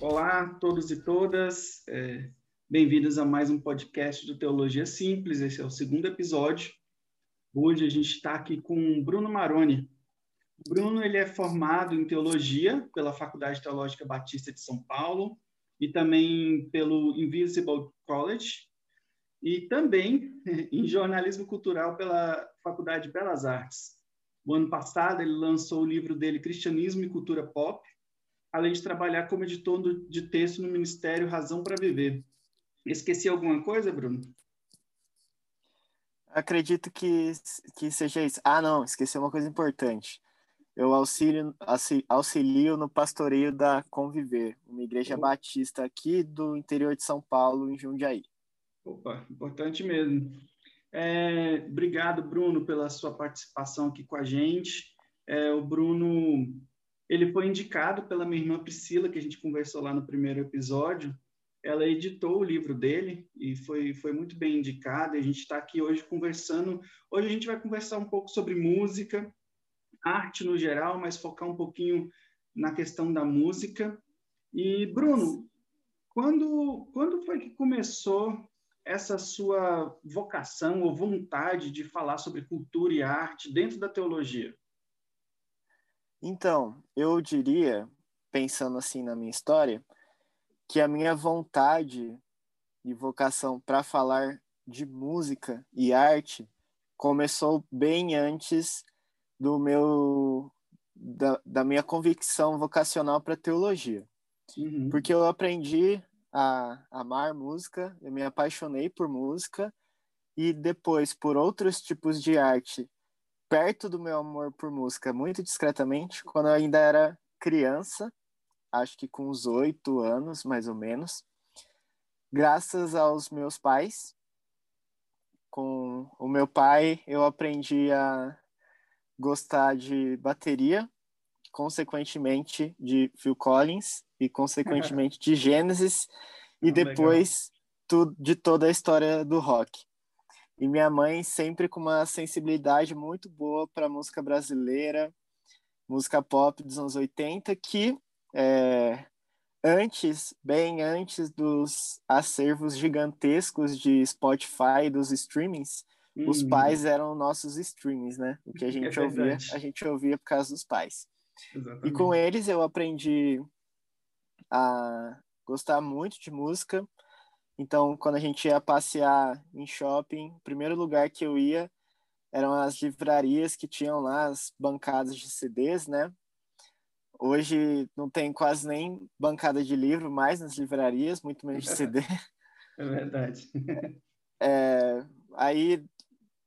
Olá a todos e todas, é, bem-vindos a mais um podcast do Teologia Simples. Esse é o segundo episódio. Hoje a gente está aqui com Bruno Maroni. O Bruno ele é formado em teologia pela Faculdade Teológica Batista de São Paulo e também pelo Invisible College e também em jornalismo cultural pela Faculdade de Belas Artes. O ano passado ele lançou o livro dele Cristianismo e Cultura Pop além de trabalhar como editor de texto no Ministério Razão para Viver. Esqueci alguma coisa, Bruno? Acredito que, que seja isso. Ah, não, esqueci uma coisa importante. Eu auxilio, auxilio no pastoreio da Conviver, uma igreja oh. batista aqui do interior de São Paulo, em Jundiaí. Opa, importante mesmo. É, obrigado, Bruno, pela sua participação aqui com a gente. É, o Bruno ele foi indicado pela minha irmã Priscila, que a gente conversou lá no primeiro episódio. Ela editou o livro dele e foi, foi muito bem indicado. E a gente está aqui hoje conversando. Hoje a gente vai conversar um pouco sobre música, arte no geral, mas focar um pouquinho na questão da música. E, Bruno, quando, quando foi que começou essa sua vocação ou vontade de falar sobre cultura e arte dentro da teologia? Então, eu diria, pensando assim na minha história, que a minha vontade e vocação para falar de música e arte começou bem antes do meu da, da minha convicção vocacional para teologia. Uhum. Porque eu aprendi a amar música, eu me apaixonei por música e depois por outros tipos de arte perto do meu amor por música, muito discretamente, quando eu ainda era criança, acho que com uns oito anos, mais ou menos, graças aos meus pais. Com o meu pai, eu aprendi a gostar de bateria, consequentemente de Phil Collins e consequentemente de Genesis e ah, depois tu, de toda a história do rock. E minha mãe sempre com uma sensibilidade muito boa para música brasileira, música pop dos anos 80, que é, antes, bem antes dos acervos gigantescos de Spotify, dos streamings, uhum. os pais eram nossos streamings, né? O que a é gente é ouvia, a gente ouvia por causa dos pais. Exatamente. E com eles eu aprendi a gostar muito de música, então, quando a gente ia passear em shopping, o primeiro lugar que eu ia eram as livrarias que tinham lá as bancadas de CDs, né? Hoje não tem quase nem bancada de livro mais nas livrarias, muito menos de CD. É verdade. É, aí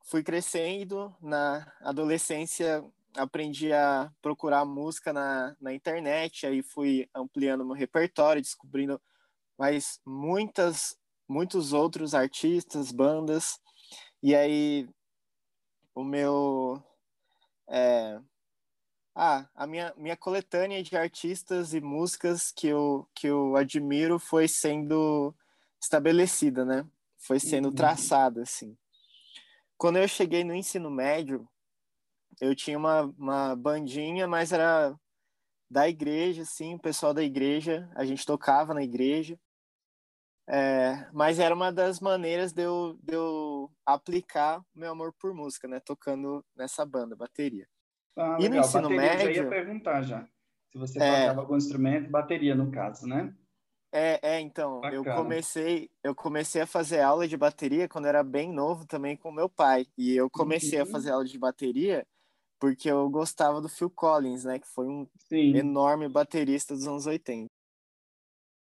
fui crescendo, na adolescência aprendi a procurar música na, na internet, aí fui ampliando meu repertório, descobrindo mais muitas muitos outros artistas, bandas, e aí o meu. É, ah, a minha, minha coletânea de artistas e músicas que eu, que eu admiro foi sendo estabelecida, né? Foi sendo uhum. traçada, assim. Quando eu cheguei no ensino médio, eu tinha uma, uma bandinha, mas era da igreja, assim, o pessoal da igreja, a gente tocava na igreja. É, mas era uma das maneiras de eu, de eu aplicar meu amor por música, né? Tocando nessa banda, bateria. Ah, e legal. no ensino bateria, médio... Eu ia perguntar já. Se você é, tocava algum instrumento, bateria no caso, né? É, é então, Bacana. eu comecei, eu comecei a fazer aula de bateria quando era bem novo também com meu pai. E eu comecei uhum. a fazer aula de bateria porque eu gostava do Phil Collins, né? Que foi um Sim. enorme baterista dos anos 80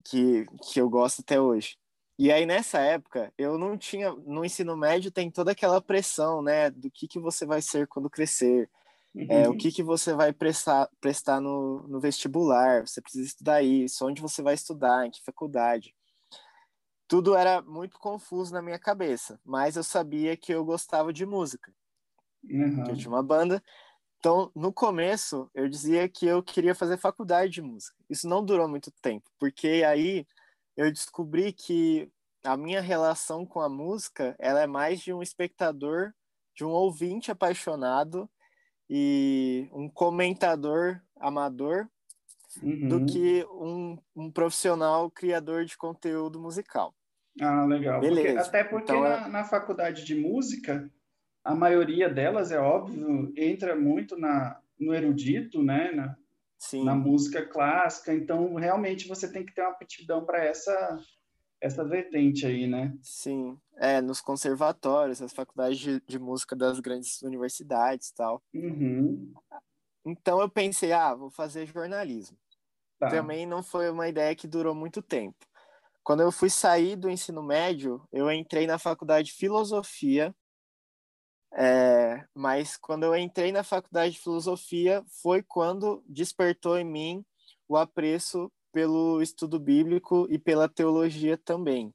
que, que eu gosto até hoje. E aí, nessa época, eu não tinha. No ensino médio, tem toda aquela pressão, né? Do que, que você vai ser quando crescer. Uhum. É, o que, que você vai prestar, prestar no, no vestibular. Você precisa estudar isso. Onde você vai estudar, em que faculdade. Tudo era muito confuso na minha cabeça. Mas eu sabia que eu gostava de música. Uhum. Eu tinha uma banda. Então, no começo, eu dizia que eu queria fazer faculdade de música. Isso não durou muito tempo, porque aí eu descobri que a minha relação com a música, ela é mais de um espectador, de um ouvinte apaixonado e um comentador amador uhum. do que um, um profissional criador de conteúdo musical. Ah, legal. Beleza. Porque, até porque então, na, na faculdade de música, a maioria delas, é óbvio, entra muito na, no erudito, né? Na, Sim. na música clássica. Então, realmente, você tem que ter uma aptidão para essa essa vertente aí, né? Sim, é, nos conservatórios, as faculdades de, de música das grandes universidades e tal. Uhum. Então eu pensei, ah, vou fazer jornalismo. Tá. Também não foi uma ideia que durou muito tempo. Quando eu fui sair do ensino médio, eu entrei na faculdade de filosofia. É, mas quando eu entrei na faculdade de filosofia, foi quando despertou em mim o apreço pelo estudo bíblico e pela teologia também,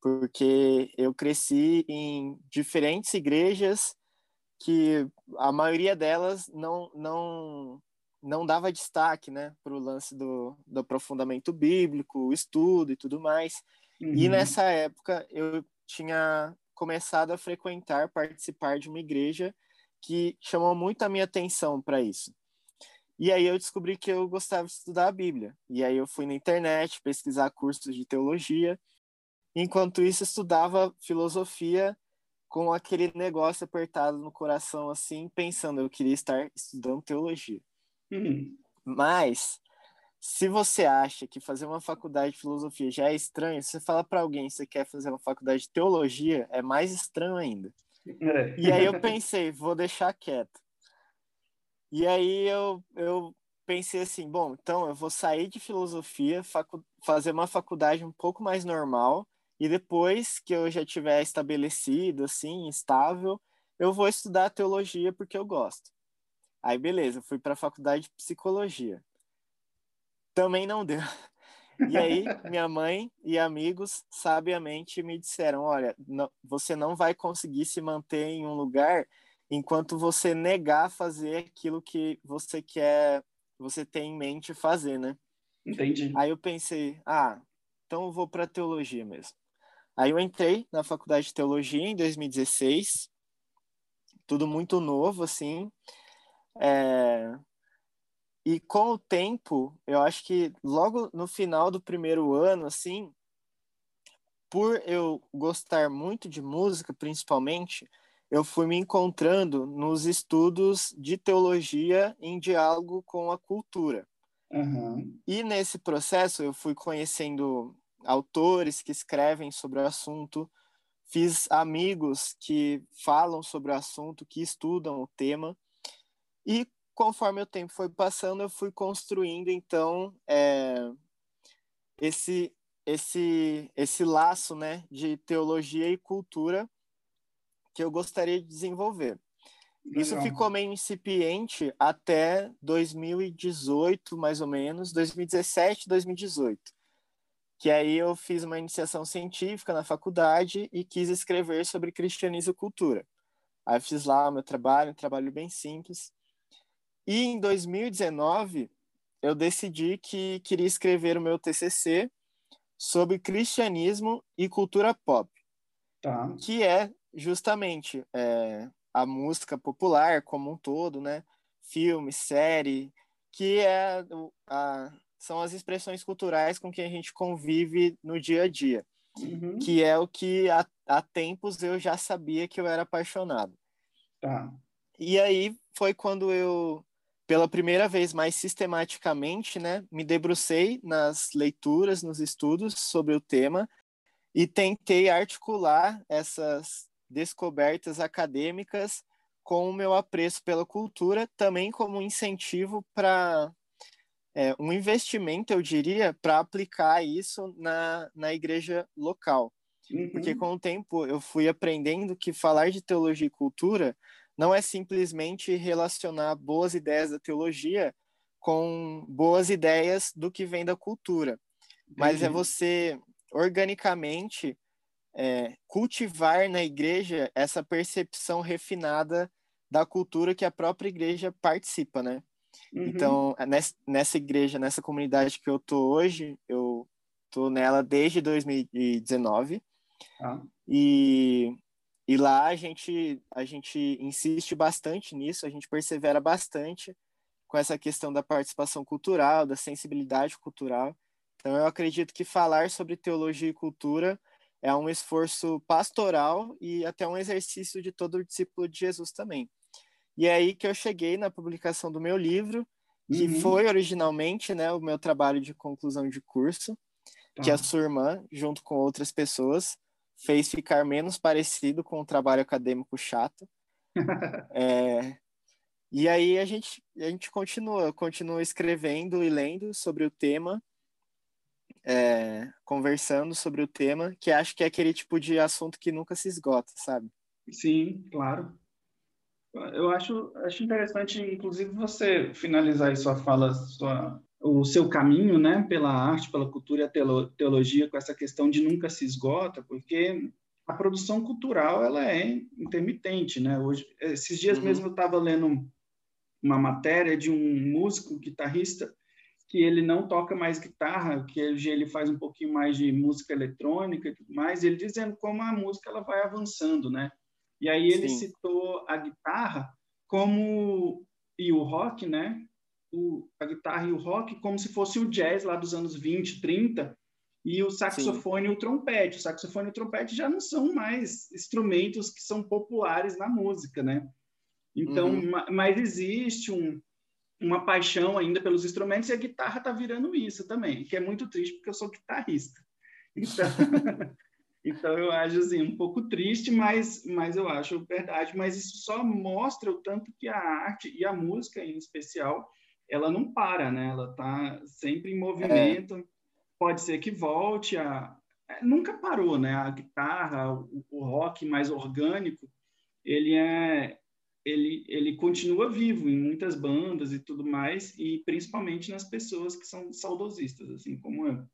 porque eu cresci em diferentes igrejas que a maioria delas não não não dava destaque, né, para o lance do, do aprofundamento bíblico, o estudo e tudo mais. Uhum. E nessa época eu tinha começado a frequentar, participar de uma igreja que chamou muito a minha atenção para isso. E aí eu descobri que eu gostava de estudar a Bíblia. E aí eu fui na internet pesquisar cursos de teologia. Enquanto isso, estudava filosofia com aquele negócio apertado no coração, assim, pensando, eu queria estar estudando teologia. Uhum. Mas, se você acha que fazer uma faculdade de filosofia já é estranho, você fala para alguém que você quer fazer uma faculdade de teologia, é mais estranho ainda. É. E aí eu pensei, vou deixar quieto. E aí eu, eu pensei assim, bom, então eu vou sair de filosofia, fazer uma faculdade um pouco mais normal, e depois que eu já tiver estabelecido, assim, estável, eu vou estudar teologia porque eu gosto. Aí, beleza, fui para a faculdade de psicologia. Também não deu. E aí, minha mãe e amigos sabiamente me disseram: olha, não, você não vai conseguir se manter em um lugar enquanto você negar fazer aquilo que você quer, você tem em mente fazer, né? Entendi. Aí eu pensei, ah, então eu vou para teologia mesmo. Aí eu entrei na faculdade de teologia em 2016, tudo muito novo, assim. É... E com o tempo, eu acho que logo no final do primeiro ano, assim, por eu gostar muito de música, principalmente, eu fui me encontrando nos estudos de teologia em diálogo com a cultura. Uhum. E nesse processo eu fui conhecendo autores que escrevem sobre o assunto, fiz amigos que falam sobre o assunto, que estudam o tema, e conforme o tempo foi passando, eu fui construindo então é, esse esse esse laço, né, de teologia e cultura que eu gostaria de desenvolver. Legal. Isso ficou meio incipiente até 2018, mais ou menos, 2017, 2018. Que aí eu fiz uma iniciação científica na faculdade e quis escrever sobre cristianismo e cultura. Aí fiz lá o meu trabalho, um trabalho bem simples. E em 2019, eu decidi que queria escrever o meu TCC sobre cristianismo e cultura pop. Tá. Que é justamente é, a música popular como um todo, né? Filme, série, que é a, são as expressões culturais com que a gente convive no dia a dia, uhum. que é o que há, há tempos eu já sabia que eu era apaixonado. Tá. E aí foi quando eu, pela primeira vez mais sistematicamente, né, me debrucei nas leituras, nos estudos sobre o tema e tentei articular essas descobertas acadêmicas com o meu apreço pela cultura, também como um incentivo para é, um investimento, eu diria, para aplicar isso na, na igreja local. Uhum. Porque com o tempo eu fui aprendendo que falar de teologia e cultura não é simplesmente relacionar boas ideias da teologia com boas ideias do que vem da cultura, mas é você organicamente é, cultivar na igreja essa percepção refinada da cultura que a própria igreja participa, né? Uhum. Então, é nessa igreja, nessa comunidade que eu tô hoje, eu tô nela desde 2019. Ah. E, e lá a gente, a gente insiste bastante nisso, a gente persevera bastante com essa questão da participação cultural, da sensibilidade cultural. Então, eu acredito que falar sobre teologia e cultura é um esforço pastoral e até um exercício de todo o discípulo de Jesus também. E é aí que eu cheguei na publicação do meu livro, que uhum. foi originalmente né, o meu trabalho de conclusão de curso, tá. que a sua irmã, junto com outras pessoas, fez ficar menos parecido com o trabalho acadêmico chato. é, e aí a gente, a gente continua, continua escrevendo e lendo sobre o tema, é, conversando sobre o tema, que acho que é aquele tipo de assunto que nunca se esgota, sabe? Sim, claro. Eu acho, acho interessante, inclusive, você finalizar aí sua fala, sua, o seu caminho, né, pela arte, pela cultura e a teologia, com essa questão de nunca se esgota, porque a produção cultural ela é intermitente, né? Hoje, esses dias uhum. mesmo eu estava lendo uma matéria de um músico guitarrista que ele não toca mais guitarra, que hoje ele faz um pouquinho mais de música eletrônica e tudo mais, ele dizendo como a música ela vai avançando, né? E aí ele Sim. citou a guitarra como e o rock, né? O, a guitarra e o rock como se fosse o jazz lá dos anos 20, 30, e o saxofone Sim. e o trompete. O saxofone e o trompete já não são mais instrumentos que são populares na música, né? Então, uhum. mas existe um, uma paixão ainda pelos instrumentos e a guitarra está virando isso também, que é muito triste porque eu sou guitarrista. Então, então eu acho assim um pouco triste, mas mas eu acho verdade. Mas isso só mostra o tanto que a arte e a música em especial ela não para, né? Ela está sempre em movimento. É. Pode ser que volte a é, nunca parou, né? A guitarra, o, o rock mais orgânico, ele é ele, ele continua vivo em muitas bandas e tudo mais, e principalmente nas pessoas que são saudosistas, assim como eu.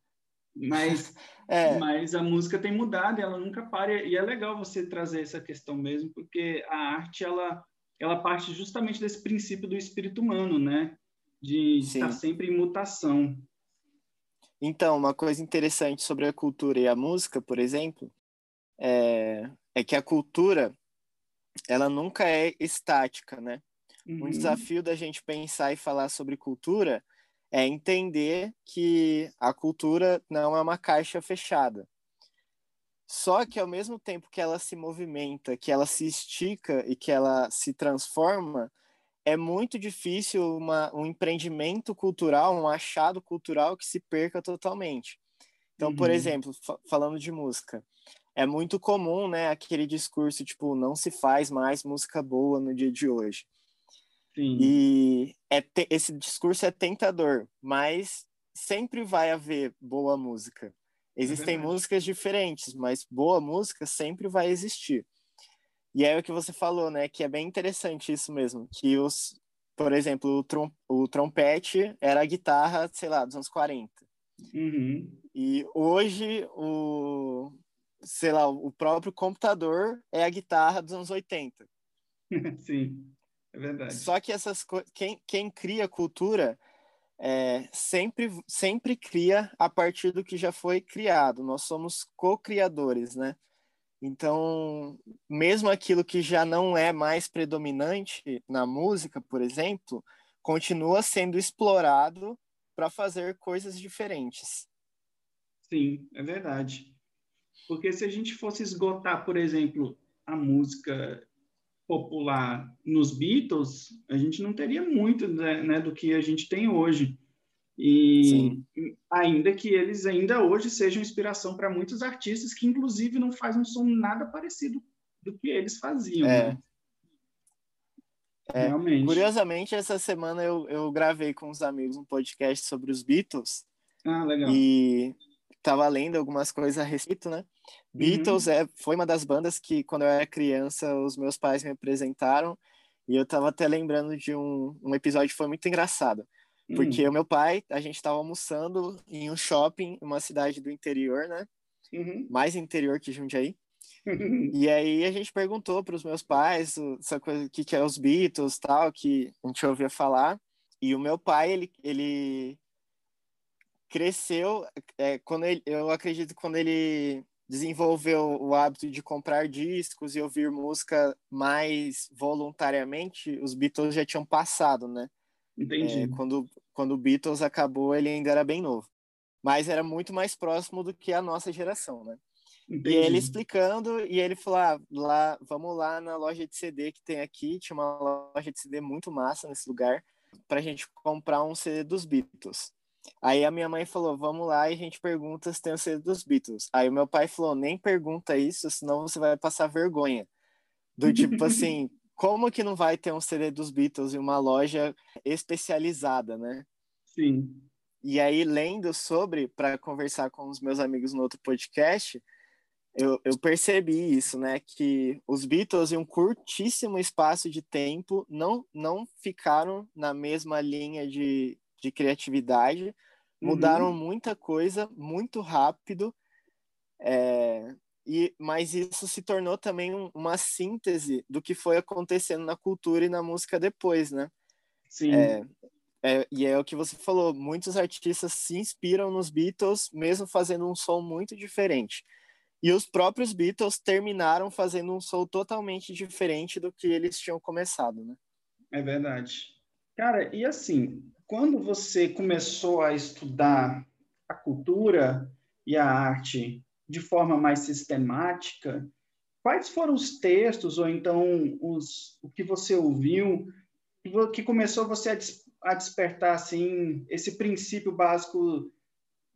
Mas, é. mas a música tem mudado, ela nunca para, e é legal você trazer essa questão mesmo, porque a arte, ela, ela parte justamente desse princípio do espírito humano, né? De, de estar sempre em mutação. Então, uma coisa interessante sobre a cultura e a música, por exemplo, é, é que a cultura ela nunca é estática, né? Uhum. Um desafio da gente pensar e falar sobre cultura é entender que a cultura não é uma caixa fechada. Só que ao mesmo tempo que ela se movimenta, que ela se estica e que ela se transforma, é muito difícil uma, um empreendimento cultural, um achado cultural que se perca totalmente. Então, uhum. por exemplo, falando de música, é muito comum, né, aquele discurso tipo não se faz mais música boa no dia de hoje. Sim. E é esse discurso é tentador, mas sempre vai haver boa música. Existem é músicas diferentes, mas boa música sempre vai existir. E é o que você falou, né, que é bem interessante isso mesmo, que os, por exemplo, o, trom o trompete era a guitarra, sei lá, dos anos 40. Uhum. E hoje o, sei lá, o próprio computador é a guitarra dos anos 80. Sim, é verdade. Só que essas quem, quem cria cultura é, sempre, sempre cria a partir do que já foi criado. Nós somos co-criadores, né? Então, mesmo aquilo que já não é mais predominante na música, por exemplo, continua sendo explorado para fazer coisas diferentes. Sim, é verdade. Porque se a gente fosse esgotar, por exemplo, a música popular nos Beatles, a gente não teria muito né, né do que a gente tem hoje. E Sim. ainda que eles ainda hoje sejam inspiração para muitos artistas que inclusive não fazem um som nada parecido do que eles faziam. É. Né? É, Realmente. Curiosamente, essa semana eu, eu gravei com os amigos um podcast sobre os Beatles. Ah, legal. E estava lendo algumas coisas a respeito, né? Beatles uhum. é, foi uma das bandas que, quando eu era criança, os meus pais me apresentaram. E eu estava até lembrando de um, um episódio que foi muito engraçado. Porque uhum. o meu pai, a gente estava almoçando em um shopping, uma cidade do interior, né? Uhum. Mais interior que Jundiaí. e aí a gente perguntou para os meus pais essa coisa, o que, que é os Beatles tal, que a gente ouvia falar. E o meu pai, ele, ele cresceu é, quando ele, eu acredito quando ele desenvolveu o hábito de comprar discos e ouvir música mais voluntariamente, os Beatles já tinham passado, né? Entendi. É, quando, quando o Beatles acabou, ele ainda era bem novo. Mas era muito mais próximo do que a nossa geração, né? Entendi. E ele explicando, e ele falou: ah, lá, vamos lá na loja de CD que tem aqui. Tinha uma loja de CD muito massa nesse lugar, para a gente comprar um CD dos Beatles. Aí a minha mãe falou: vamos lá e a gente pergunta se tem o CD dos Beatles. Aí o meu pai falou: nem pergunta isso, senão você vai passar vergonha. Do tipo assim, como que não vai ter um CD dos Beatles em uma loja especializada, né? Sim. E aí, lendo sobre, para conversar com os meus amigos no outro podcast, eu, eu percebi isso, né? Que os Beatles, em um curtíssimo espaço de tempo, não, não ficaram na mesma linha de, de criatividade, uhum. mudaram muita coisa muito rápido, é, e, mas isso se tornou também um, uma síntese do que foi acontecendo na cultura e na música depois, né? Sim. É, é, e é o que você falou, muitos artistas se inspiram nos Beatles, mesmo fazendo um som muito diferente. E os próprios Beatles terminaram fazendo um som totalmente diferente do que eles tinham começado, né? É verdade. Cara, e assim, quando você começou a estudar a cultura e a arte de forma mais sistemática, quais foram os textos ou então os, o que você ouviu que começou você a, a despertar assim esse princípio básico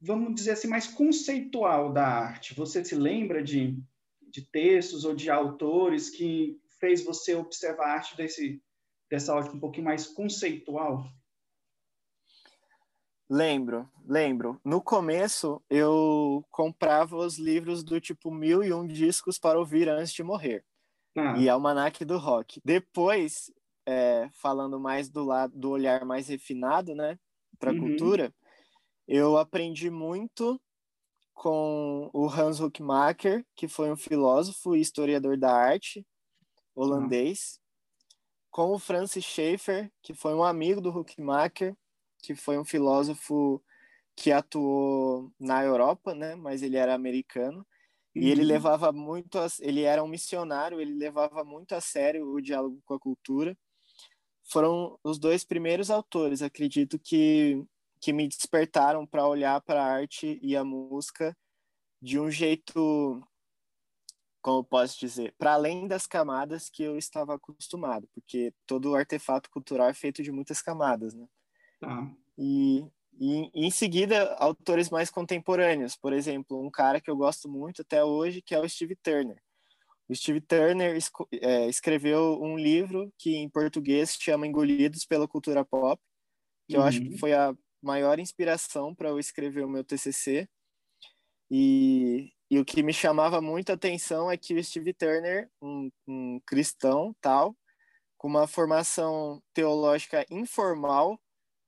vamos dizer assim, mais conceitual da arte? Você se lembra de, de textos ou de autores que fez você observar a arte desse, dessa ótica um pouquinho mais conceitual? Lembro, lembro. No começo, eu comprava os livros do tipo Mil e Um Discos para Ouvir Antes de Morrer. Ah. E Almanac do Rock. Depois, é, falando mais do lado do olhar mais refinado, né, para a uhum. cultura, eu aprendi muito com o Hans Huckmacher, que foi um filósofo e historiador da arte holandês, com o Francis Schaeffer, que foi um amigo do Huckmacher, que foi um filósofo que atuou na Europa, né, mas ele era americano. E ele uhum. levava muito, a, ele era um missionário, ele levava muito a sério o diálogo com a cultura. Foram os dois primeiros autores, acredito que que me despertaram para olhar para a arte e a música de um jeito, como posso dizer, para além das camadas que eu estava acostumado, porque todo artefato cultural é feito de muitas camadas, né? Tá. E, e, e, em seguida, autores mais contemporâneos, por exemplo, um cara que eu gosto muito até hoje, que é o Steve Turner. O Steve Turner é, escreveu um livro que em português chama Engolidos pela Cultura Pop, que uhum. eu acho que uhum. foi a maior inspiração para eu escrever o meu TCC. E, e o que me chamava muito a atenção é que o Steve Turner, um, um cristão tal, com uma formação teológica informal,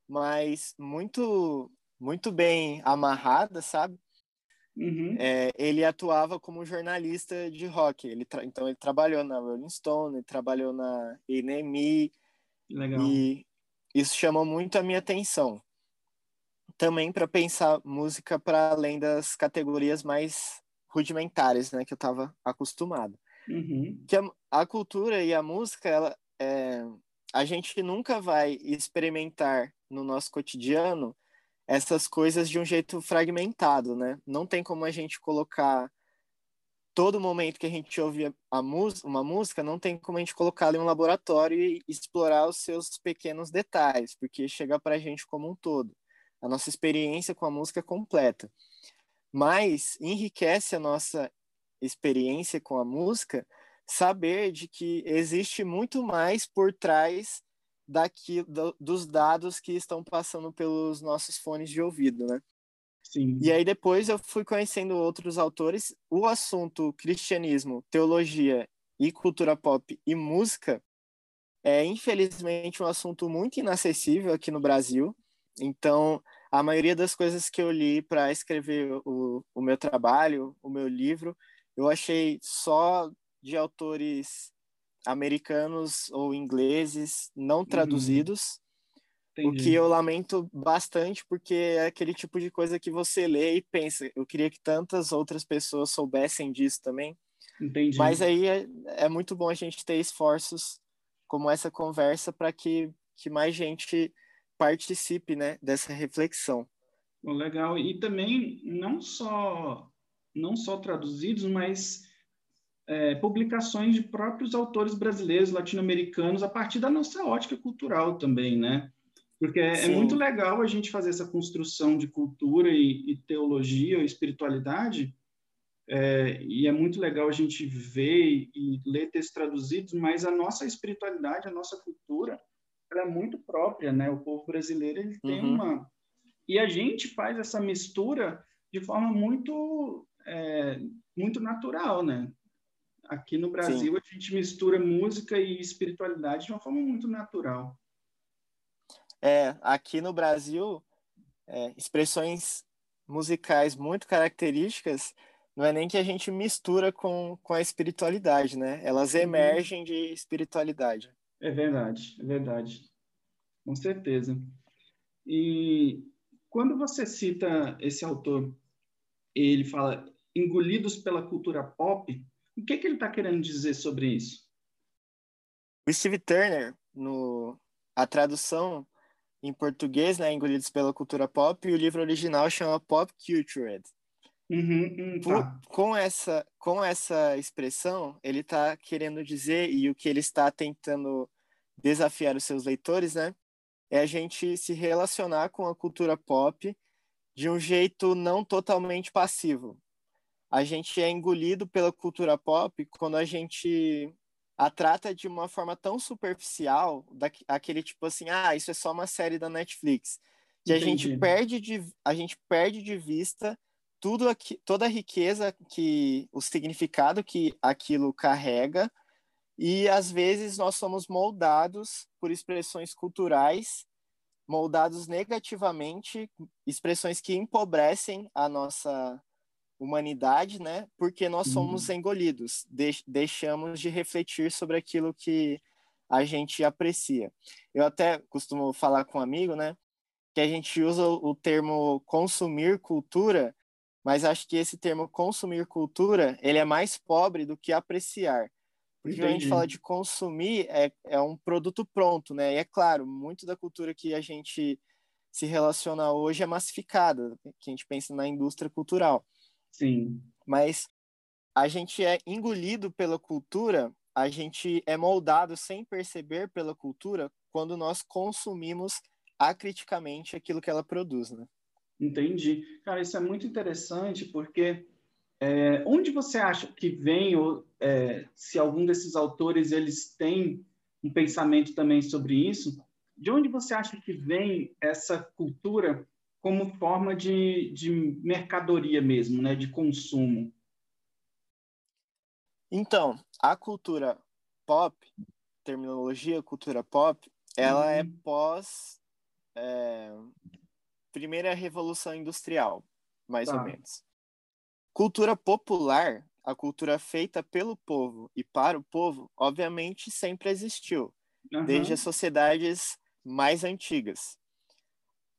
mas muito muito bem amarrada, sabe? Uhum. É, ele atuava como jornalista de rock. Ele então ele trabalhou na Rolling Stone, ele trabalhou na NME. Legal. E isso chamou muito a minha atenção também para pensar música para além das categorias mais rudimentares, né, que eu estava acostumado. Uhum. Que a, a, cultura e a música, ela, é, a gente nunca vai experimentar no nosso cotidiano essas coisas de um jeito fragmentado, né? Não tem como a gente colocar todo momento que a gente ouve a uma música, não tem como a gente colocá-la em um laboratório e explorar os seus pequenos detalhes, porque chega para a gente como um todo a nossa experiência com a música completa. Mas enriquece a nossa experiência com a música saber de que existe muito mais por trás daqui do, dos dados que estão passando pelos nossos fones de ouvido, né? Sim. E aí depois eu fui conhecendo outros autores. O assunto cristianismo, teologia e cultura pop e música é infelizmente um assunto muito inacessível aqui no Brasil. Então, a maioria das coisas que eu li para escrever o, o meu trabalho, o meu livro, eu achei só de autores americanos ou ingleses não uhum. traduzidos. O que eu lamento bastante, porque é aquele tipo de coisa que você lê e pensa, eu queria que tantas outras pessoas soubessem disso também. Entendi. Mas aí é, é muito bom a gente ter esforços como essa conversa para que, que mais gente participe né, dessa reflexão. Legal. E também não só não só traduzidos, mas é, publicações de próprios autores brasileiros, latino-americanos, a partir da nossa ótica cultural também, né? Porque é, é muito legal a gente fazer essa construção de cultura e, e teologia ou espiritualidade, é, e é muito legal a gente ver e ler textos traduzidos, mas a nossa espiritualidade, a nossa cultura, ela é muito própria, né? O povo brasileiro ele tem uhum. uma e a gente faz essa mistura de forma muito é, muito natural, né? Aqui no Brasil Sim. a gente mistura música e espiritualidade de uma forma muito natural. É, aqui no Brasil, é, expressões musicais muito características não é nem que a gente mistura com, com a espiritualidade, né? Elas uhum. emergem de espiritualidade. É verdade, é verdade. Com certeza. E quando você cita esse autor, ele fala engolidos pela cultura pop, o que, que ele está querendo dizer sobre isso? O Steve Turner, no, a tradução em português, né, engolidos pela cultura pop, e o livro original chama Pop Cultured. Uhum, hum, tá. com essa com essa expressão, ele está querendo dizer e o que ele está tentando desafiar os seus leitores, né, é a gente se relacionar com a cultura pop de um jeito não totalmente passivo. A gente é engolido pela cultura pop quando a gente a trata de uma forma tão superficial, daquele tipo assim, ah, isso é só uma série da Netflix, que a gente perde de a gente perde de vista tudo aqui, toda a riqueza que o significado que aquilo carrega e às vezes nós somos moldados por expressões culturais moldados negativamente, expressões que empobrecem a nossa humanidade, né? Porque nós somos uhum. engolidos, de deixamos de refletir sobre aquilo que a gente aprecia. Eu até costumo falar com um amigo, né? Que a gente usa o termo consumir cultura, mas acho que esse termo consumir cultura ele é mais pobre do que apreciar. Porque Entendi. a gente fala de consumir é, é um produto pronto, né? E é claro, muito da cultura que a gente se relaciona hoje é massificada, que a gente pensa na indústria cultural. Sim. Mas a gente é engolido pela cultura, a gente é moldado sem perceber pela cultura quando nós consumimos acriticamente aquilo que ela produz, né? Entendi. Cara, isso é muito interessante porque é, onde você acha que vem, ou é, se algum desses autores eles têm um pensamento também sobre isso, de onde você acha que vem essa cultura como forma de, de mercadoria mesmo, né, de consumo? Então, a cultura pop, terminologia cultura pop, ela é uhum. é pós é, primeira revolução industrial, mais tá. ou menos. Cultura popular, a cultura feita pelo povo e para o povo, obviamente sempre existiu, uhum. desde as sociedades mais antigas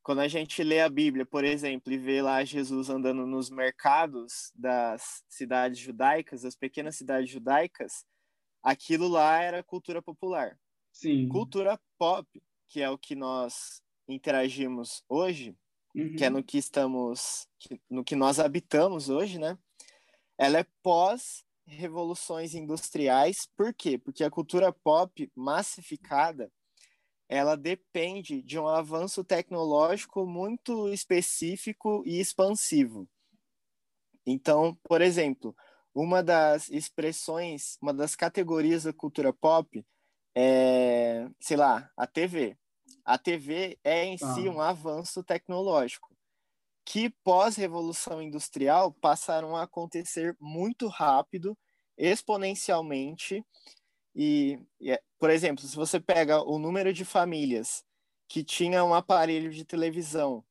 quando a gente lê a Bíblia, por exemplo, e vê lá Jesus andando nos mercados das cidades judaicas, das pequenas cidades judaicas, aquilo lá era cultura popular. Sim. Cultura pop, que é o que nós interagimos hoje, uhum. que é no que estamos, no que nós habitamos hoje, né? Ela é pós revoluções industriais. Por quê? Porque a cultura pop massificada ela depende de um avanço tecnológico muito específico e expansivo. Então, por exemplo, uma das expressões, uma das categorias da cultura pop é, sei lá, a TV. A TV é em ah. si um avanço tecnológico que pós-revolução industrial passaram a acontecer muito rápido, exponencialmente e, e, é, por exemplo, se você pega o número de famílias que tinham um aparelho de televisão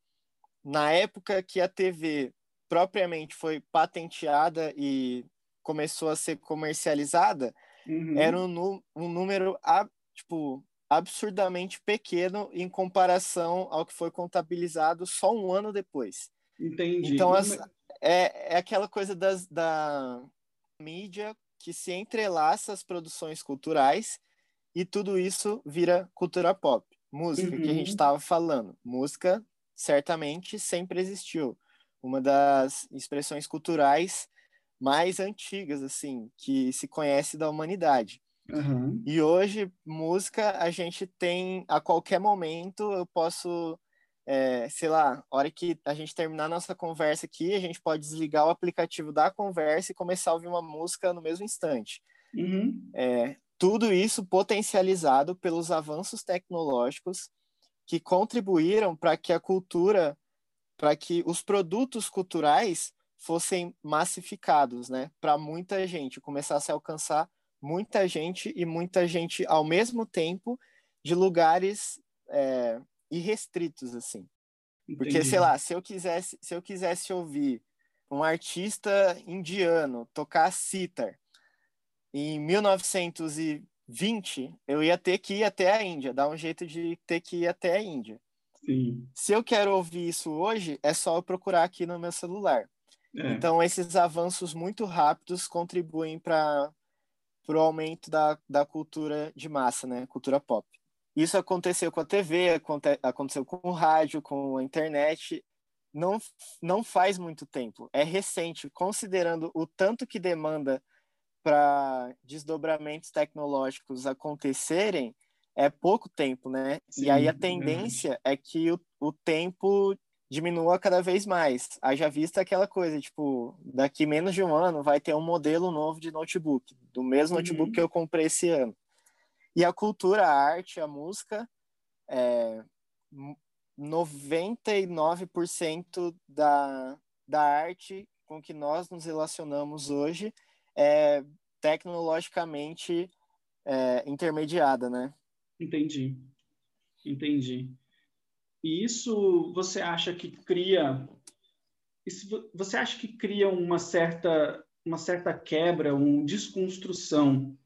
na época que a TV propriamente foi patenteada e começou a ser comercializada, uhum. era um, um número tipo, absurdamente pequeno em comparação ao que foi contabilizado só um ano depois. Entendi. Então, as, é, é aquela coisa das, da mídia que se entrelaça às produções culturais e tudo isso vira cultura pop. Música uhum. que a gente estava uhum. falando. Música certamente sempre existiu. Uma das expressões culturais mais antigas, assim, que se conhece da humanidade. Uhum. E hoje, música, a gente tem, a qualquer momento, eu posso, é, sei lá, hora que a gente terminar nossa conversa aqui, a gente pode desligar o aplicativo da conversa e começar a ouvir uma música no mesmo instante. Uhum. É, tudo isso potencializado pelos avanços tecnológicos que contribuíram para que a cultura, para que os produtos culturais fossem massificados, né, para muita gente, começasse a alcançar muita gente e muita gente ao mesmo tempo de lugares é, irrestritos assim. Entendi. Porque sei lá, se eu quisesse, se eu quisesse ouvir um artista indiano tocar sitar em 1920, eu ia ter que ir até a Índia, dar um jeito de ter que ir até a Índia. Sim. Se eu quero ouvir isso hoje, é só eu procurar aqui no meu celular. É. Então, esses avanços muito rápidos contribuem para o aumento da, da cultura de massa, né? Cultura pop. Isso aconteceu com a TV, aconteceu com o rádio, com a internet. Não, não faz muito tempo. É recente, considerando o tanto que demanda para desdobramentos tecnológicos acontecerem, é pouco tempo, né? Sim, e aí a tendência é, é que o, o tempo diminua cada vez mais. Haja vista aquela coisa, tipo, daqui menos de um ano vai ter um modelo novo de notebook, do mesmo uhum. notebook que eu comprei esse ano. E a cultura, a arte, a música, é, 99% da, da arte com que nós nos relacionamos hoje é tecnologicamente é, intermediada, né? Entendi, entendi. E isso você acha que cria isso, você acha que cria uma certa uma certa quebra, uma desconstrução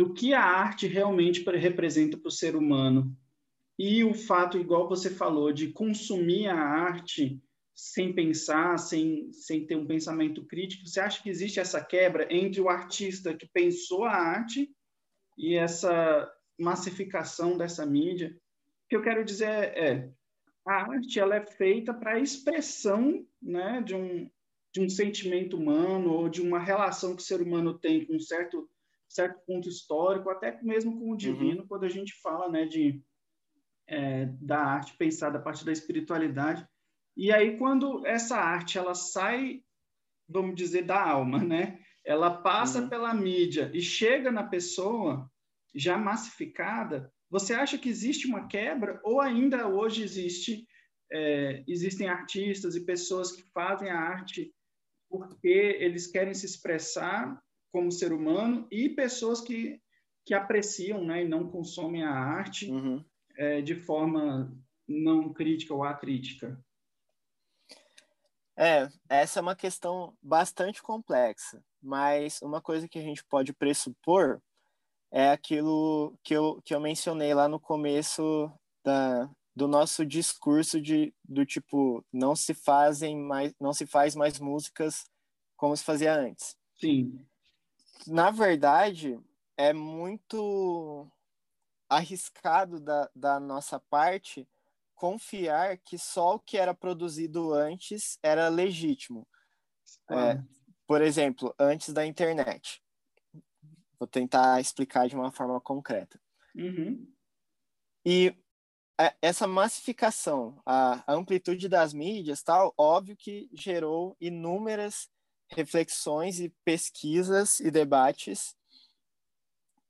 do que a arte realmente representa para o ser humano e o fato, igual você falou, de consumir a arte sem pensar, sem, sem ter um pensamento crítico. Você acha que existe essa quebra entre o artista que pensou a arte e essa massificação dessa mídia? O que eu quero dizer é, a arte ela é feita para a expressão né, de, um, de um sentimento humano ou de uma relação que o ser humano tem com um certo, certo ponto histórico, até mesmo com o uhum. divino, uhum. quando a gente fala né, de, é, da arte pensada a partir da espiritualidade. E aí, quando essa arte ela sai, vamos dizer, da alma, né? ela passa uhum. pela mídia e chega na pessoa já massificada, você acha que existe uma quebra ou ainda hoje existe é, existem artistas e pessoas que fazem a arte porque eles querem se expressar como ser humano e pessoas que, que apreciam né, e não consomem a arte uhum. é, de forma não crítica ou acrítica? É, essa é uma questão bastante complexa, mas uma coisa que a gente pode pressupor é aquilo que eu, que eu mencionei lá no começo da, do nosso discurso de do tipo não se fazem mais não se faz mais músicas como se fazia antes. Sim. Na verdade, é muito arriscado da, da nossa parte confiar que só o que era produzido antes era legítimo. É, por exemplo, antes da internet. Vou tentar explicar de uma forma concreta. Uhum. E essa massificação, a amplitude das mídias, tal, óbvio que gerou inúmeras reflexões e pesquisas e debates,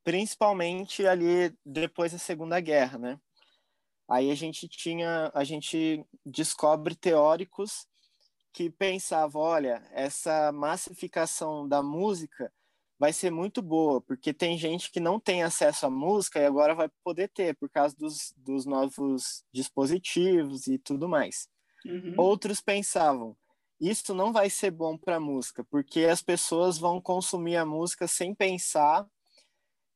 principalmente ali depois da Segunda Guerra, né? Aí a gente tinha, a gente descobre teóricos que pensavam, olha, essa massificação da música vai ser muito boa, porque tem gente que não tem acesso à música e agora vai poder ter, por causa dos, dos novos dispositivos e tudo mais. Uhum. Outros pensavam, isso não vai ser bom para a música, porque as pessoas vão consumir a música sem pensar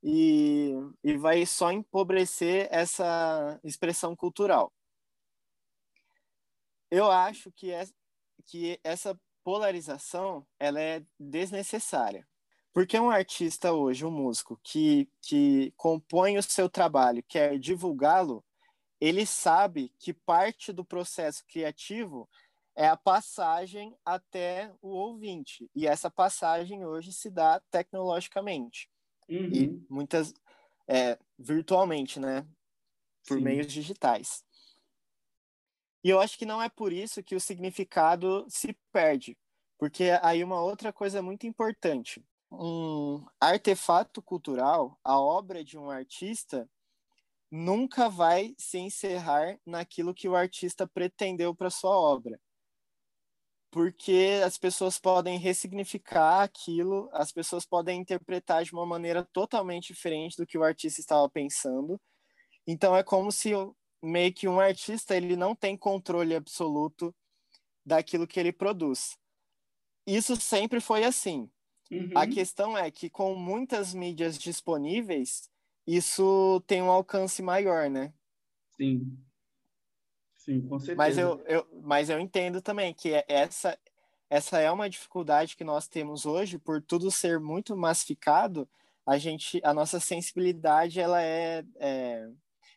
e, e vai só empobrecer essa expressão cultural. Eu acho que, é, que essa polarização ela é desnecessária porque um artista hoje, um músico, que, que compõe o seu trabalho, quer divulgá-lo, ele sabe que parte do processo criativo é a passagem até o ouvinte. E essa passagem hoje se dá tecnologicamente. Uhum. E muitas é, virtualmente, né? Por Sim. meios digitais. E eu acho que não é por isso que o significado se perde. Porque aí uma outra coisa muito importante. Um artefato cultural, a obra de um artista, nunca vai se encerrar naquilo que o artista pretendeu para sua obra porque as pessoas podem ressignificar aquilo, as pessoas podem interpretar de uma maneira totalmente diferente do que o artista estava pensando. Então é como se meio que um artista ele não tem controle absoluto daquilo que ele produz. Isso sempre foi assim. Uhum. A questão é que com muitas mídias disponíveis, isso tem um alcance maior, né? Sim. Sim, com certeza. Mas eu, eu, mas eu entendo também que é essa, essa é uma dificuldade que nós temos hoje, por tudo ser muito massificado, a gente, a nossa sensibilidade ela é, é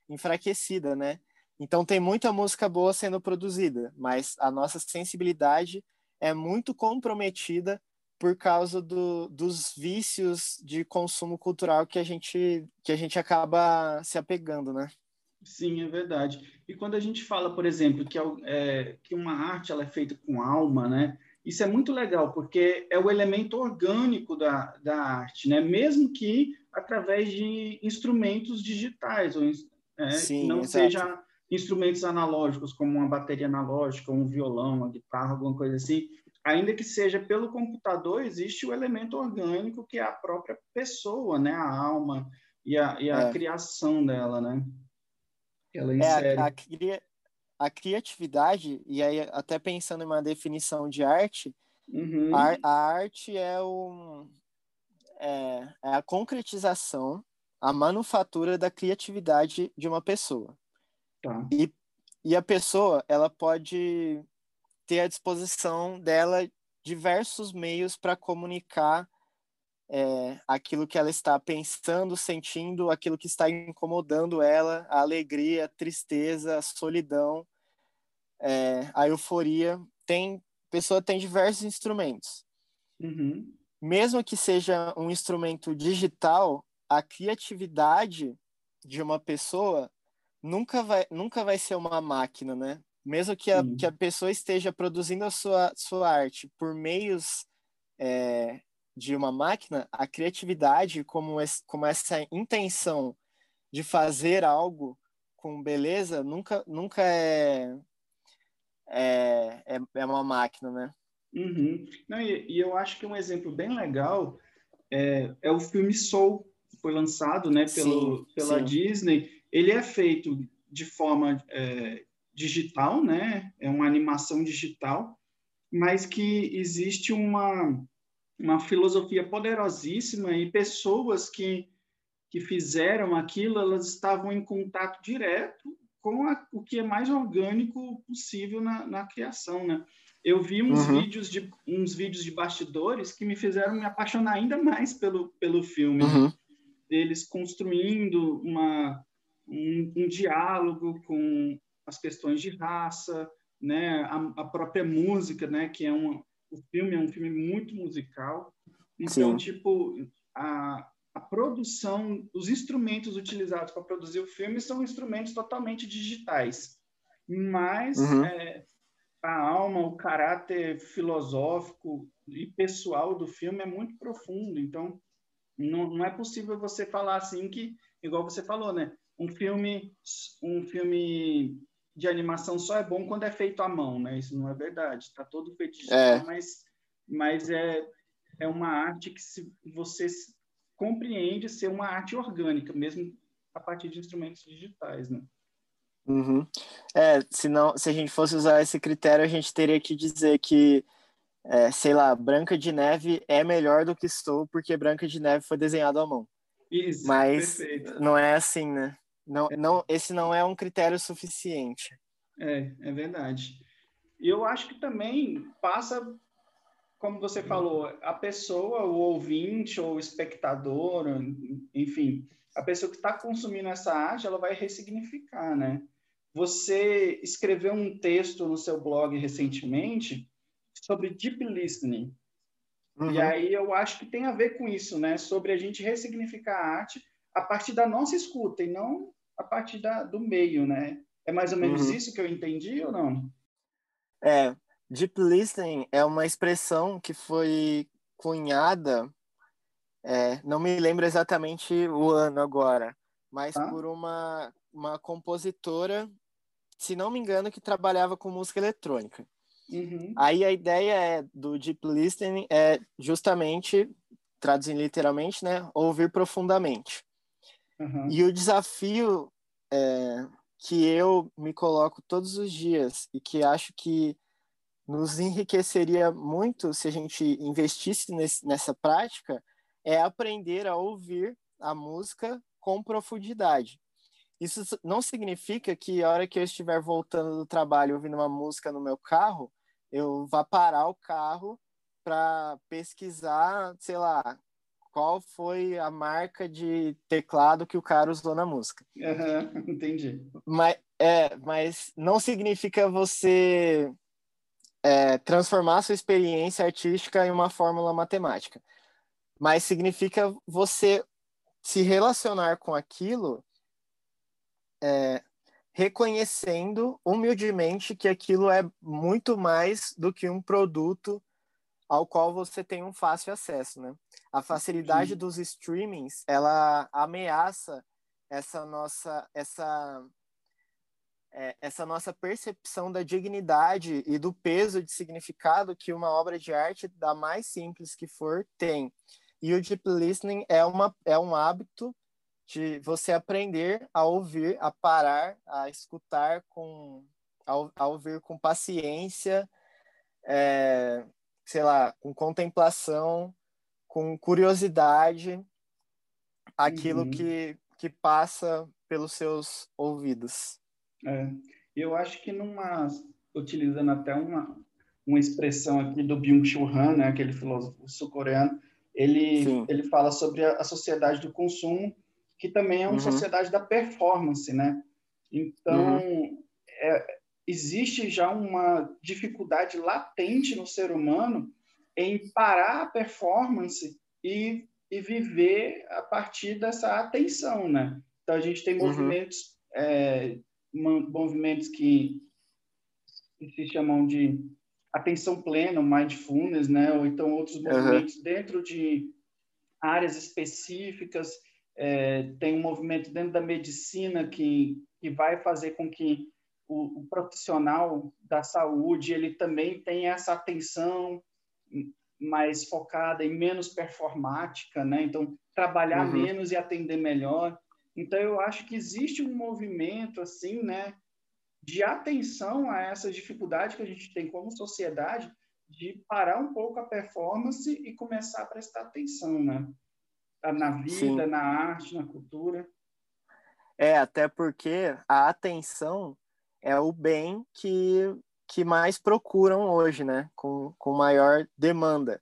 enfraquecida, né? Então tem muita música boa sendo produzida, mas a nossa sensibilidade é muito comprometida por causa do, dos vícios de consumo cultural que a gente que a gente acaba se apegando, né? Sim, é verdade. E quando a gente fala, por exemplo, que, é, é, que uma arte ela é feita com alma, né? Isso é muito legal, porque é o elemento orgânico da, da arte, né? Mesmo que através de instrumentos digitais, ou é, Sim, não exato. seja instrumentos analógicos, como uma bateria analógica, um violão, uma guitarra, alguma coisa assim, ainda que seja pelo computador, existe o elemento orgânico que é a própria pessoa, né? A alma e a, e a é. criação dela, né? Ela insere. É, a, a, a, criatividade, e aí até pensando em uma definição de arte, uhum. a, a, arte é, um, é, é a concretização, a manufatura da criatividade de uma pessoa. Tá. E, e a pessoa, ela pode ter à disposição dela diversos meios para comunicar é, aquilo que ela está pensando, sentindo, aquilo que está incomodando ela, a alegria, a tristeza, a solidão, é, a euforia. Tem pessoa tem diversos instrumentos. Uhum. Mesmo que seja um instrumento digital, a criatividade de uma pessoa nunca vai, nunca vai ser uma máquina, né? Mesmo que a, que a pessoa esteja produzindo a sua, sua arte por meios é, de uma máquina, a criatividade, como, esse, como essa intenção de fazer algo com beleza, nunca, nunca é, é, é, é uma máquina, né? Uhum. Não, e, e, eu acho que um exemplo bem legal é, é o filme Soul, que foi lançado né, pelo, sim, pela sim. Disney. Ele é feito de forma é, digital, né? É uma animação digital, mas que existe uma uma filosofia poderosíssima e pessoas que, que fizeram aquilo, elas estavam em contato direto com a, o que é mais orgânico possível na, na criação, né? Eu vi uns uhum. vídeos de uns vídeos de bastidores que me fizeram me apaixonar ainda mais pelo pelo filme, né? uhum. eles construindo uma um, um, diálogo com as questões de raça, né? A, a própria música, né? Que é uma o filme é um filme muito musical. Então, Sim. tipo, a, a produção, os instrumentos utilizados para produzir o filme são instrumentos totalmente digitais. Mas uhum. é, a alma, o caráter filosófico e pessoal do filme é muito profundo. Então, não, não é possível você falar assim que, igual você falou, né? Um filme, um filme de animação só é bom quando é feito à mão, né? Isso não é verdade. Está todo feito digital, é. mas, mas é, é uma arte que se você compreende ser uma arte orgânica, mesmo a partir de instrumentos digitais, né? Uhum. É, se, não, se a gente fosse usar esse critério, a gente teria que dizer que, é, sei lá, Branca de Neve é melhor do que Sou, porque Branca de Neve foi desenhado à mão. Isso, Mas perfeito. não é assim, né? Não, não, esse não é um critério suficiente. É, é verdade. E eu acho que também passa, como você falou, a pessoa, o ouvinte ou o espectador, enfim, a pessoa que está consumindo essa arte, ela vai ressignificar, né? você escreveu um texto no seu blog recentemente sobre deep listening. Uhum. E aí eu acho que tem a ver com isso, né? Sobre a gente ressignificar a arte a partir da nossa escuta e não a partir da, do meio, né? É mais ou menos uhum. isso que eu entendi ou não? É, deep listening é uma expressão que foi cunhada, é, não me lembro exatamente o ano agora, mas ah. por uma, uma compositora, se não me engano, que trabalhava com música eletrônica. Uhum. Aí a ideia é, do deep listening é justamente, traduzindo literalmente, né, ouvir profundamente. Uhum. E o desafio é, que eu me coloco todos os dias e que acho que nos enriqueceria muito se a gente investisse nesse, nessa prática é aprender a ouvir a música com profundidade. Isso não significa que a hora que eu estiver voltando do trabalho ouvindo uma música no meu carro, eu vá parar o carro para pesquisar, sei lá, qual foi a marca de teclado que o cara usou na música. Uhum, entendi. Mas, é, mas não significa você é, transformar sua experiência artística em uma fórmula matemática. Mas significa você se relacionar com aquilo é, reconhecendo humildemente que aquilo é muito mais do que um produto ao qual você tem um fácil acesso, né? A facilidade Sim. dos streamings, ela ameaça essa nossa essa é, essa nossa percepção da dignidade e do peso de significado que uma obra de arte, da mais simples que for, tem. E o deep listening é, uma, é um hábito de você aprender a ouvir, a parar, a escutar com, a, a ouvir com paciência, é, sei lá, com contemplação, com curiosidade, aquilo uhum. que, que passa pelos seus ouvidos. É, eu acho que numa, utilizando até uma, uma expressão aqui do Byung-Chul Han, né, aquele filósofo sul-coreano, ele, ele fala sobre a, a, sociedade do consumo, que também é uma uhum. sociedade da performance, né? Então, uhum. é, existe já uma dificuldade latente no ser humano em parar a performance e, e viver a partir dessa atenção, né? Então, a gente tem uhum. movimentos é, movimentos que, que se chamam de atenção plena, mindfulness, né? Ou então outros movimentos uhum. dentro de áreas específicas. É, tem um movimento dentro da medicina que, que vai fazer com que o, o, profissional da saúde ele também tenha essa atenção mais focada e menos performática, né? Então trabalhar uhum. menos e atender melhor. Então, eu acho que existe um movimento, assim, né, de atenção a essas dificuldades que a gente tem como sociedade, de parar um pouco a performance e começar a prestar atenção, né? Na vida, Sim. na arte, na cultura. É, até porque a atenção é o bem que, que mais procuram hoje, né? Com, com maior demanda.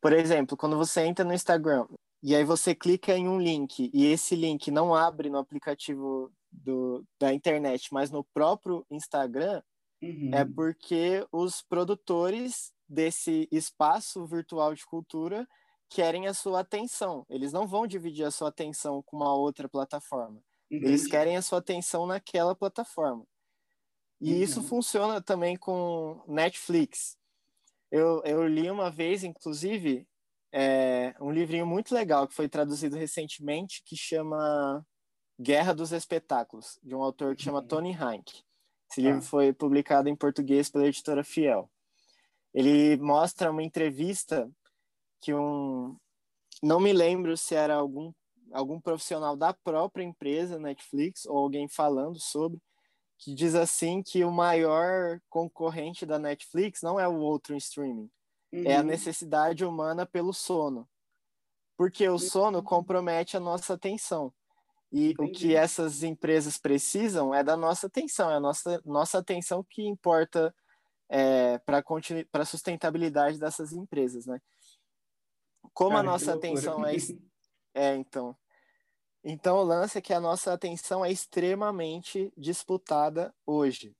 Por exemplo, quando você entra no Instagram, e aí você clica em um link e esse link não abre no aplicativo do, da internet, mas no próprio Instagram, uhum. é porque os produtores desse espaço virtual de cultura querem a sua atenção. Eles não vão dividir a sua atenção com uma outra plataforma. Entendi. Eles querem a sua atenção naquela plataforma. E uhum. isso funciona também com Netflix. Eu, eu li uma vez, inclusive, é, um livrinho muito legal que foi traduzido recentemente que chama Guerra dos Espetáculos, de um autor que chama uhum. Tony Hank. Esse livro ah. foi publicado em português pela editora Fiel. Ele mostra uma entrevista que um não me lembro se era algum algum profissional da própria empresa Netflix ou alguém falando sobre que diz assim que o maior concorrente da Netflix não é o outro streaming, Uhum. É a uhum. necessidade humana pelo sono. Porque o sono compromete a nossa atenção. E Entendi. o que essas empresas precisam é da nossa atenção, é a nossa, nossa atenção que importa é, para a sustentabilidade dessas empresas, né? Como Cara, a nossa atenção é, é, então, Então, o lance é que a nossa atenção é extremamente disputada hoje.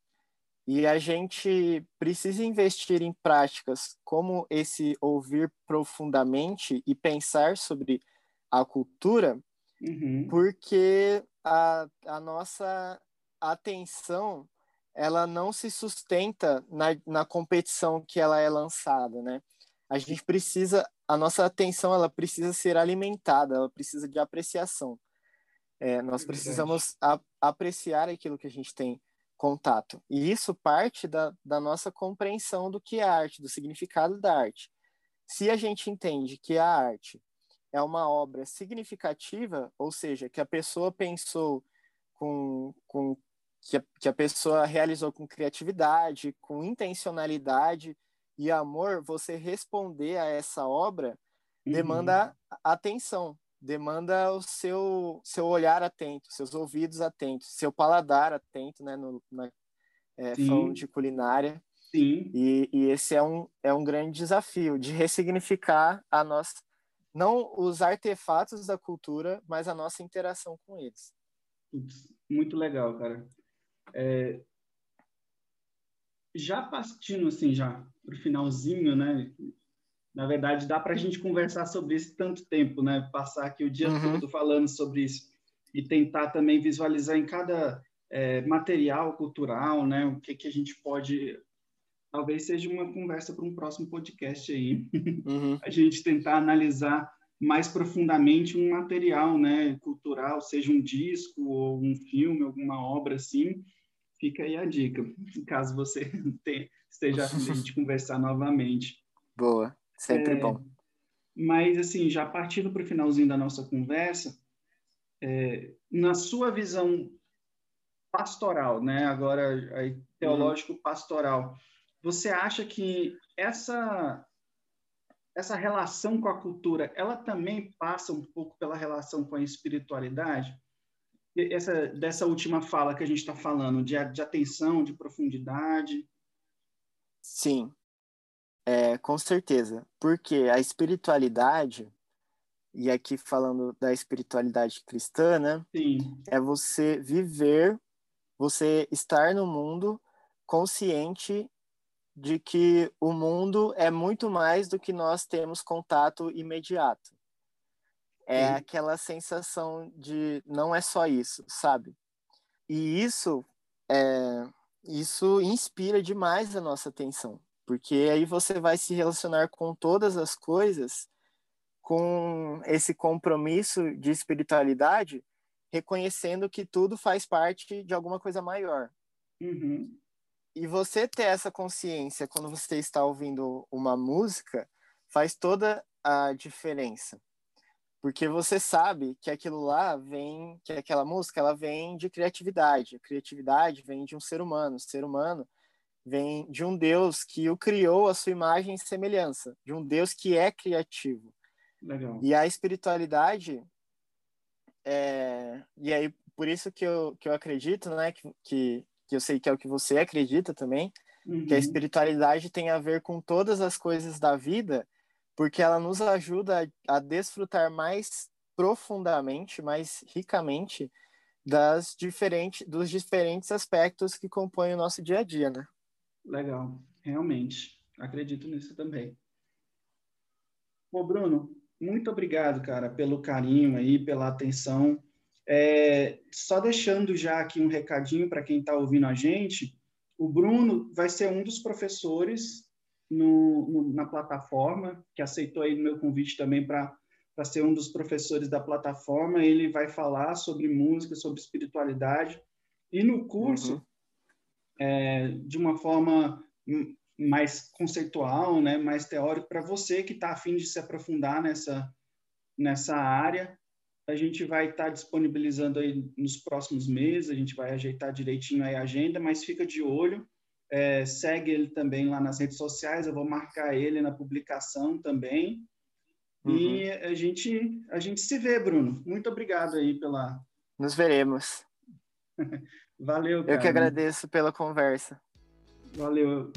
E a gente precisa investir em práticas como esse ouvir profundamente e pensar sobre a cultura, uhum. porque a, a nossa atenção ela não se sustenta na, na competição que ela é lançada, né? A gente precisa, a nossa atenção ela precisa ser alimentada, ela precisa de apreciação. É, nós precisamos a, apreciar aquilo que a gente tem contato. E isso parte da, da nossa compreensão do que é arte, do significado da arte. Se a gente entende que a arte é uma obra significativa, ou seja, que a pessoa pensou com, com que, a, que a pessoa realizou com criatividade, com intencionalidade e amor, você responder a essa obra uhum. demanda atenção, demanda o seu, seu olhar atento, seus ouvidos atentos, seu paladar atento, né, no, na, é, falando de culinária. Sim. E, e, esse é um, é um grande desafio de ressignificar a nossa, não os artefatos da cultura, mas a nossa interação com eles. Muito legal, cara. É, já partindo assim já para o finalzinho, né? Na verdade, dá para a gente conversar sobre isso tanto tempo, né? Passar aqui o dia uhum. todo falando sobre isso e tentar também visualizar em cada é, material cultural, né? O que que a gente pode talvez seja uma conversa para um próximo podcast aí. Uhum. a gente tentar analisar mais profundamente um material, né, cultural, seja um disco ou um filme, alguma obra assim. Fica aí a dica, caso você tenha, esteja a fim de conversar novamente. Boa. Sempre é, bom. Mas, assim, já partindo para o finalzinho da nossa conversa, é, na sua visão pastoral, né? Agora, aí, teológico-pastoral, você acha que essa essa relação com a cultura, ela também passa um pouco pela relação com a espiritualidade? Essa, dessa última fala que a gente está falando, de, de atenção, de profundidade? Sim, é, com certeza, porque a espiritualidade, e aqui falando da espiritualidade cristã, né? Sim. É você viver, você estar no mundo consciente de que o mundo é muito mais do que nós temos contato imediato. É Sim. aquela sensação de não é só isso, sabe? E isso é, isso inspira demais a nossa atenção porque aí você vai se relacionar com todas as coisas com esse compromisso de espiritualidade, reconhecendo que tudo faz parte de alguma coisa maior. Uhum. E você ter essa consciência quando você está ouvindo uma música faz toda a diferença. Porque você sabe que aquilo lá vem, que aquela música ela vem de criatividade. A criatividade vem de um ser humano. O ser humano vem de um Deus que o criou a sua imagem e semelhança, de um Deus que é criativo. Legal. E a espiritualidade, é, e aí por isso que eu, que eu acredito, né, que, que, que eu sei que é o que você acredita também, uhum. que a uhum. espiritualidade tem a ver com todas as coisas da vida, porque ela nos ajuda a, a desfrutar mais profundamente, mais ricamente das diferentes, dos diferentes aspectos que compõem o nosso dia a dia, né? Legal, realmente. Acredito nisso também. Pô, Bruno, muito obrigado, cara, pelo carinho aí, pela atenção. É, só deixando já aqui um recadinho para quem está ouvindo a gente, o Bruno vai ser um dos professores no, no, na plataforma, que aceitou aí o meu convite também para ser um dos professores da plataforma. Ele vai falar sobre música, sobre espiritualidade. E no curso, uhum é, de uma forma mais conceitual, né, mais teórica, para você que está afim de se aprofundar nessa, nessa área. A gente vai estar tá disponibilizando aí nos próximos meses, a gente vai ajeitar direitinho aí a agenda, mas fica de olho, é, segue ele também lá nas redes sociais, eu vou marcar ele na publicação também. Uhum. E a gente, a gente se vê, Bruno. Muito obrigado aí pela. Nos veremos. Valeu, cara. Eu que agradeço pela conversa. Valeu.